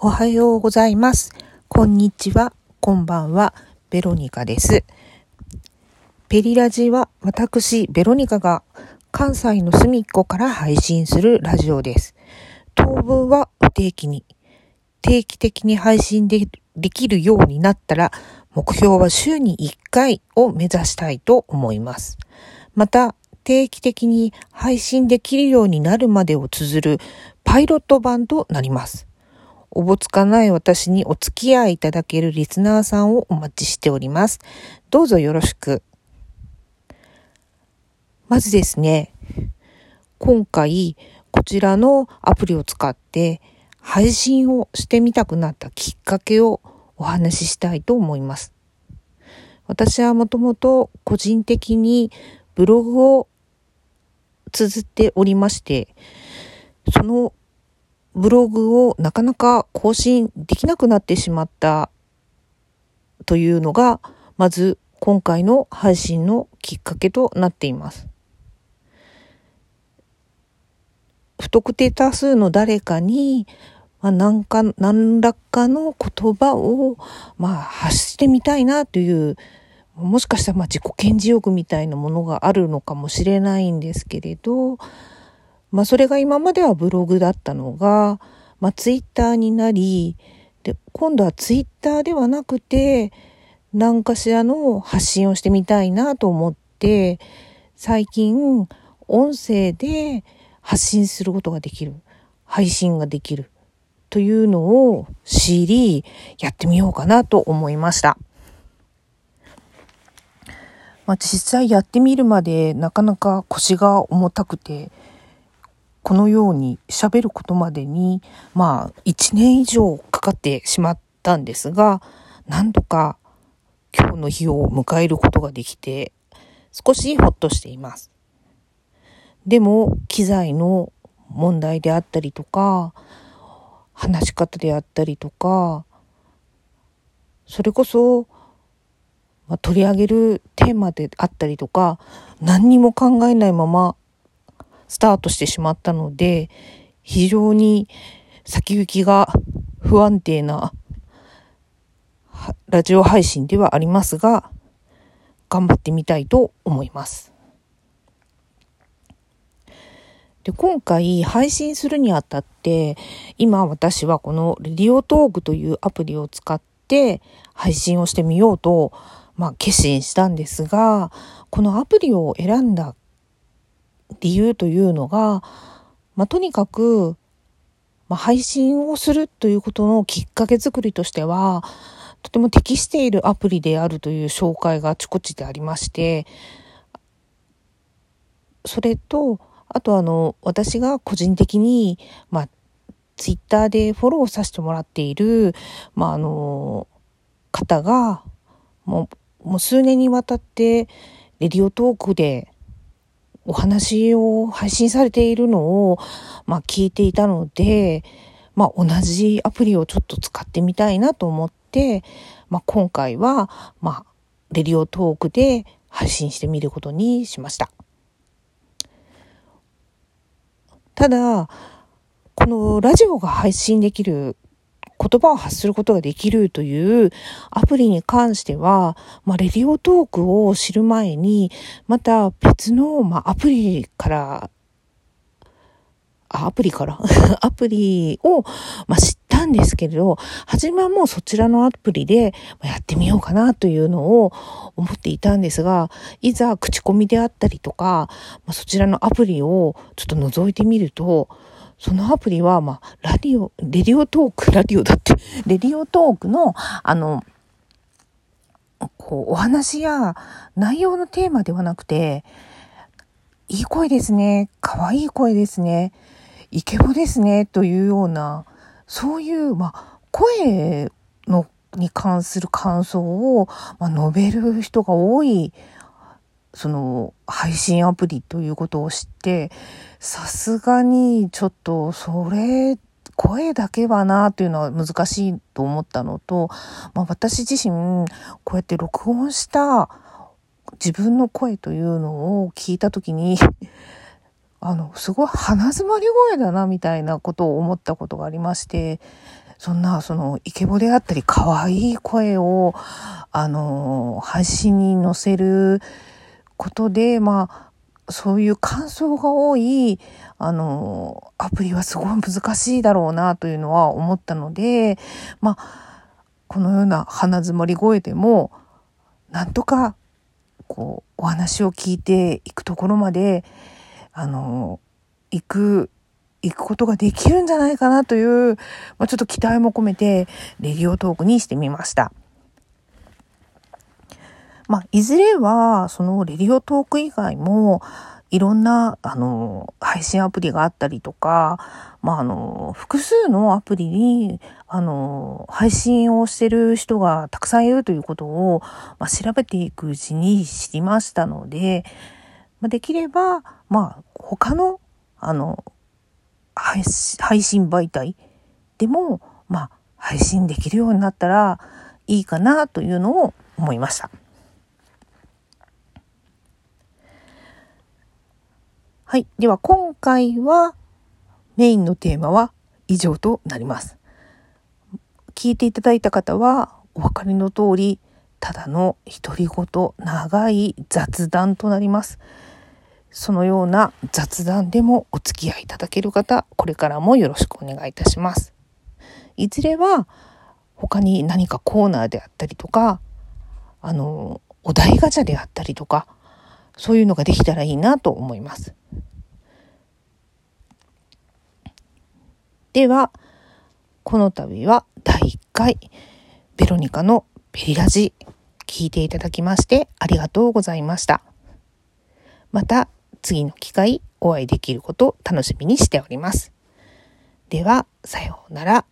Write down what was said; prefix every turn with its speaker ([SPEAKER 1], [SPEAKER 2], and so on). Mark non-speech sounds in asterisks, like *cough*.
[SPEAKER 1] おはようございます。こんにちは。こんばんは。ベロニカです。ペリラジは私、ベロニカが関西の隅っこから配信するラジオです。当分は不定期に、定期的に配信でできるようになったら、目標は週に1回を目指したいと思います。また、定期的に配信できるようになるまでを綴るパイロット版となります。おぼつかない私にお付き合いいただけるリスナーさんをお待ちしております。どうぞよろしく。まずですね、今回こちらのアプリを使って配信をしてみたくなったきっかけをお話ししたいと思います。私はもともと個人的にブログを綴っておりまして、そのブログをなかなか更新できなくなってしまったというのが、まず今回の配信のきっかけとなっています。不特定多数の誰かに、まあ、何か、何らかの言葉を、まあ、発してみたいなという、もしかしたらまあ自己顕示欲みたいなものがあるのかもしれないんですけれど、まあそれが今まではブログだったのが、まあツイッターになり、で、今度はツイッターではなくて、何かしらの発信をしてみたいなと思って、最近音声で発信することができる。配信ができる。というのを知り、やってみようかなと思いました。まあ、実際やってみるまでなかなか腰が重たくて、このように喋ることまでに、まあ、1年以上かかってしまったんですが、なんとか今日の日を迎えることができて、少しほっとしています。でも、機材の問題であったりとか、話し方であったりとか、それこそ、まあ、取り上げるテーマであったりとか何にも考えないままスタートしてしまったので非常に先行きが不安定なラジオ配信ではありますが頑張ってみたいと思います。で今回配信するにあたって今私はこのレディオトークというアプリを使って配信をしてみようとまあ、決心したんですが、このアプリを選んだ理由というのが、まあ、とにかく、まあ、配信をするということのきっかけ作りとしては、とても適しているアプリであるという紹介があちこちでありまして、それと、あとあの、私が個人的に、まあ、ツイッターでフォローさせてもらっている、まあ、あの、方が、もう、もう数年にわたってレディオトークでお話を配信されているのを、まあ、聞いていたので、まあ、同じアプリをちょっと使ってみたいなと思って、まあ、今回は、まあ、レディオトークで配信してみることにしました。ただ、このラジオが配信できる言葉を発することができるというアプリに関しては、まあ、レディオトークを知る前に、また別の、まあ、アプリから、あ、アプリから？*laughs* アプリを、まあ、知ったんですけれど、初めはもうそちらのアプリでやってみようかなというのを思っていたんですが、いざ口コミであったりとか、まあ、そちらのアプリをちょっと覗いてみると、そのアプリは、まあ、ラディオ、レディオトーク、ラディオだって、*laughs* レディオトークの、あの、こう、お話や内容のテーマではなくて、いい声ですね、可愛い声ですね、イケボですね、というような、そういう、まあ、声の、に関する感想を、まあ、述べる人が多い、その配信アプリということを知って、さすがにちょっとそれ、声だけはなというのは難しいと思ったのと、まあ、私自身こうやって録音した自分の声というのを聞いた時に *laughs* あの、すごい鼻詰まり声だなみたいなことを思ったことがありまして、そんな、その、イケボであったり、可愛い声を、あの、配信に載せることで、まあ、そういう感想が多い、あの、アプリはすごい難しいだろうなというのは思ったので、まあ、このような鼻づもり声でも、なんとか、こう、お話を聞いていくところまで、あの、行く行くことができるんじゃないかなという、まあ、ちょっと期待も込めて、レディオトークにしてみました。まあ、いずれは、そのレディオトーク以外も、いろんな、あの、配信アプリがあったりとか、まあ、あの、複数のアプリに、あの、配信をしてる人がたくさんいるということを、まあ、調べていくうちに知りましたので、まあ、できれば、まあ、他の、あの、配信媒体でも、まあ、配信できるようになったらいいかなというのを思いました。はい。では今回はメインのテーマは以上となります。聞いていただいた方はお分かりの通り、ただの独り言、長い雑談となります。そのような雑談でもお付き合いいただける方、これからもよろしくお願いいたします。いずれは他に何かコーナーであったりとか、あの、お題ガチャであったりとか、そういうのができたらいいなと思います。では、この度は第1回、ベロニカのベリラジ、聞いていただきましてありがとうございました。また次の機会お会いできることを楽しみにしております。では、さようなら。